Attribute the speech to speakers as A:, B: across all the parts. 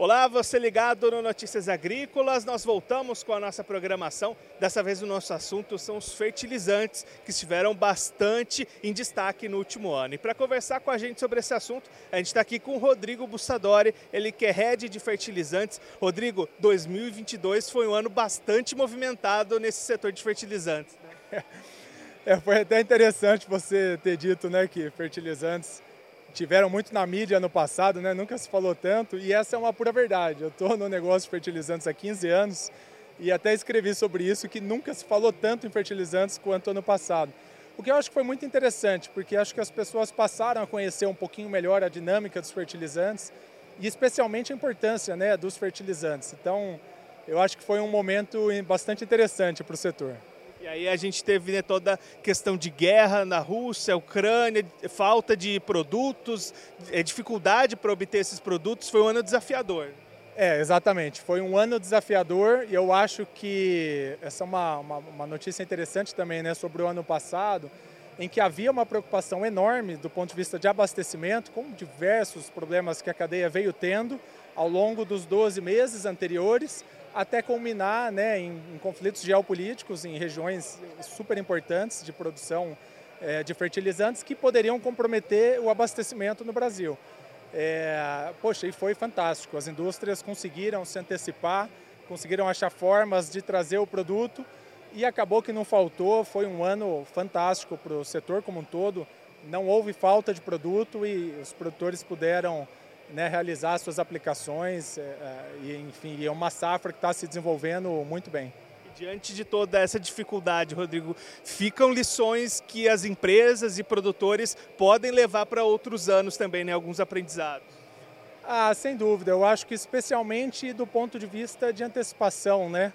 A: Olá, você ligado no Notícias Agrícolas. Nós voltamos com a nossa programação. Dessa vez o nosso assunto são os fertilizantes, que estiveram bastante em destaque no último ano. E para conversar com a gente sobre esse assunto, a gente está aqui com o Rodrigo Bussadori, ele que é head de fertilizantes. Rodrigo, 2022 foi um ano bastante movimentado nesse setor de fertilizantes.
B: Né? É, foi até interessante você ter dito né, que fertilizantes tiveram muito na mídia no passado, né? nunca se falou tanto, e essa é uma pura verdade. Eu estou no negócio de fertilizantes há 15 anos e até escrevi sobre isso, que nunca se falou tanto em fertilizantes quanto ano passado. O que eu acho que foi muito interessante, porque acho que as pessoas passaram a conhecer um pouquinho melhor a dinâmica dos fertilizantes e especialmente a importância né, dos fertilizantes. Então, eu acho que foi um momento bastante interessante para o setor.
A: E aí a gente teve né, toda a questão de guerra na Rússia, Ucrânia, falta de produtos, é, dificuldade para obter esses produtos. Foi um ano desafiador.
B: É, exatamente. Foi um ano desafiador e eu acho que essa é uma, uma, uma notícia interessante também né, sobre o ano passado, em que havia uma preocupação enorme do ponto de vista de abastecimento, com diversos problemas que a cadeia veio tendo ao longo dos 12 meses anteriores até culminar né, em, em, conflitos geopolíticos em regiões super importantes de produção é, de fertilizantes que poderiam comprometer o abastecimento no Brasil. É, poxa, e foi fantástico. As indústrias conseguiram se antecipar, conseguiram achar formas de trazer o produto e acabou que não faltou. Foi um ano fantástico para o setor como um todo. Não houve falta de produto e os produtores puderam né, realizar suas aplicações é, é, e, enfim, é uma safra que está se desenvolvendo muito bem.
A: Diante de toda essa dificuldade, Rodrigo, ficam lições que as empresas e produtores podem levar para outros anos também, né, alguns aprendizados.
B: Ah, sem dúvida. Eu acho que especialmente do ponto de vista de antecipação, né?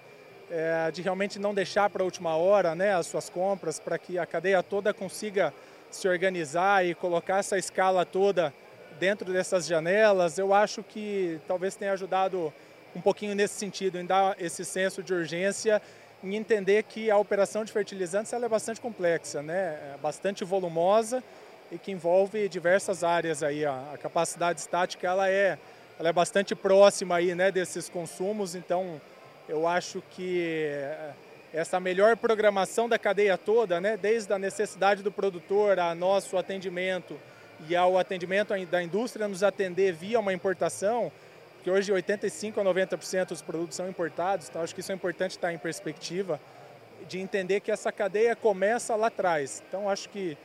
B: É, de realmente não deixar para a última hora né, as suas compras, para que a cadeia toda consiga se organizar e colocar essa escala toda dentro dessas janelas, eu acho que talvez tenha ajudado um pouquinho nesse sentido, em dar esse senso de urgência, em entender que a operação de fertilizantes ela é bastante complexa, né? É bastante volumosa e que envolve diversas áreas aí. A, capacidade estática ela é, ela é bastante próxima aí, né, desses consumos, então eu acho que essa melhor programação da cadeia toda, né, desde a necessidade do produtor a nosso atendimento, e ao atendimento da indústria nos atender via uma importação, que hoje 85 a 90% dos produtos são importados, então acho que isso é importante estar em perspectiva, de entender que essa cadeia começa lá atrás. Então acho que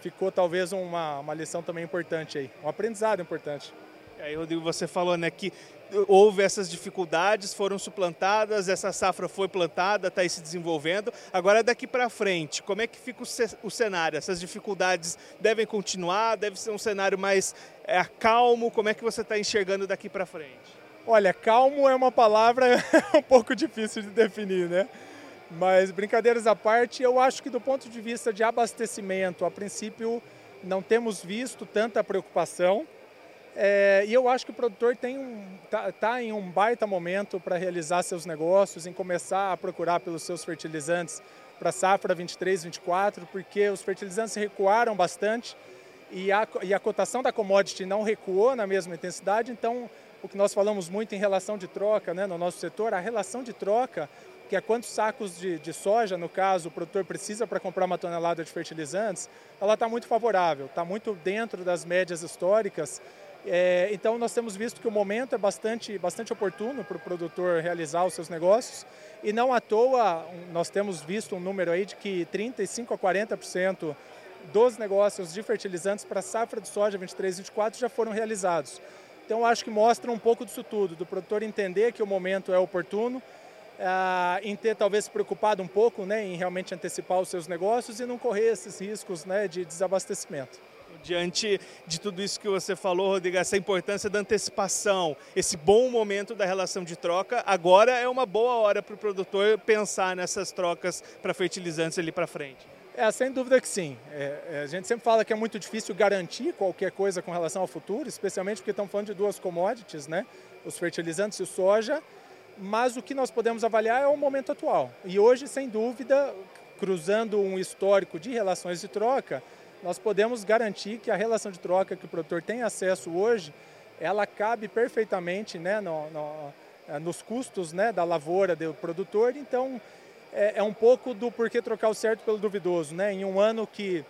B: ficou talvez uma, uma lição também importante aí, um aprendizado importante.
A: E aí, Rodrigo, você falou né, que houve essas dificuldades, foram suplantadas, essa safra foi plantada, está aí se desenvolvendo. Agora, daqui para frente, como é que fica o cenário? Essas dificuldades devem continuar? Deve ser um cenário mais é, calmo? Como é que você está enxergando daqui para frente?
B: Olha, calmo é uma palavra um pouco difícil de definir, né? Mas, brincadeiras à parte, eu acho que do ponto de vista de abastecimento, a princípio, não temos visto tanta preocupação. É, e eu acho que o produtor tem um, tá, tá em um baita momento para realizar seus negócios, em começar a procurar pelos seus fertilizantes para safra 23, 24, porque os fertilizantes recuaram bastante e a, e a cotação da commodity não recuou na mesma intensidade, então o que nós falamos muito em relação de troca né, no nosso setor, a relação de troca, que é quantos sacos de, de soja, no caso, o produtor precisa para comprar uma tonelada de fertilizantes, ela está muito favorável, está muito dentro das médias históricas é, então nós temos visto que o momento é bastante, bastante oportuno para o produtor realizar os seus negócios e não à toa nós temos visto um número aí de que 35 a 40% dos negócios de fertilizantes para safra de soja 23 e 24 já foram realizados. Então acho que mostra um pouco disso tudo, do produtor entender que o momento é oportuno, ah, em ter talvez se preocupado um pouco né, em realmente antecipar os seus negócios e não correr esses riscos né, de desabastecimento
A: diante de tudo isso que você falou, Rodrigo, essa importância da antecipação, esse bom momento da relação de troca, agora é uma boa hora para o produtor pensar nessas trocas para fertilizantes ali para frente.
B: É, sem dúvida que sim. É, é, a gente sempre fala que é muito difícil garantir qualquer coisa com relação ao futuro, especialmente porque estamos falando de duas commodities, né? os fertilizantes e o soja, mas o que nós podemos avaliar é o momento atual. E hoje, sem dúvida, cruzando um histórico de relações de troca, nós podemos garantir que a relação de troca que o produtor tem acesso hoje ela cabe perfeitamente né, no, no, eh, nos custos né, da lavoura do produtor, então é, é, um pouco do porquê trocar o certo pelo duvidoso. Né? Em um ano que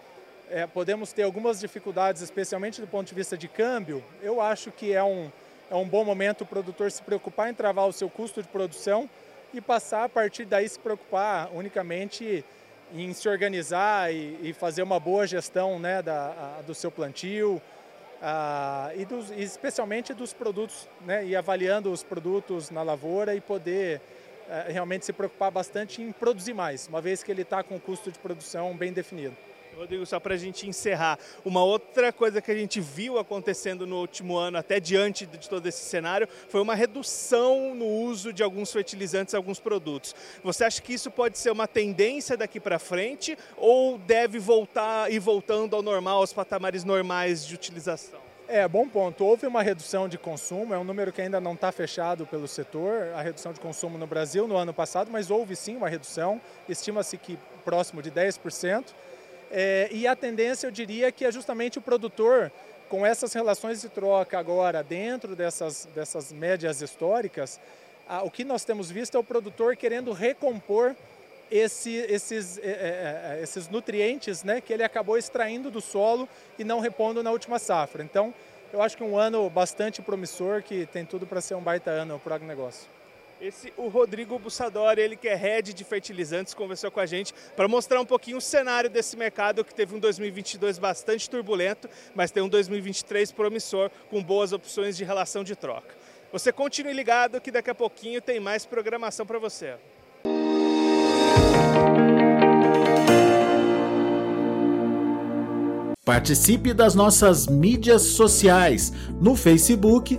B: é, podemos ter algumas dificuldades, especialmente do ponto de vista de câmbio, eu acho que é um, é um bom momento o produtor se preocupar em travar o seu custo de produção e passar a partir daí se preocupar unicamente em se organizar e, e fazer uma boa gestão né, da, a, do seu plantio a, e, dos, especialmente dos produtos, né, e avaliando os produtos na lavoura e poder a, é, realmente se preocupar bastante em produzir mais, uma vez que ele está com o custo de produção bem definido.
A: Rodrigo, só para a gente encerrar, uma outra coisa que a gente viu acontecendo no último ano, até diante de todo esse cenário, foi uma redução no uso de alguns fertilizantes, alguns produtos. Você acha que isso pode ser uma tendência daqui para frente ou deve voltar e voltando ao normal, aos patamares normais de utilização?
B: É, bom ponto. Houve uma redução de consumo, é um número que ainda não está fechado pelo setor, a redução de consumo no Brasil no ano passado, mas houve sim uma redução, estima-se que próximo de 10%. É, e a tendência, eu diria, que é justamente o produtor, com essas relações de troca agora dentro dessas, dessas médias históricas, a, o que nós temos visto é o produtor querendo recompor esse, esses, é, é, é, esses nutrientes né, que ele acabou extraindo do solo e não repondo na última safra. Então, eu acho que um ano bastante promissor, que tem tudo para ser um baita ano para o agronegócio.
A: Esse, o Rodrigo Bussadori, ele que é head de fertilizantes, conversou com a gente para mostrar um pouquinho o cenário desse mercado que teve um 2022 bastante turbulento, mas tem um 2023 promissor com boas opções de relação de troca. Você continue ligado que daqui a pouquinho tem mais programação para você.
C: Participe das nossas mídias sociais no Facebook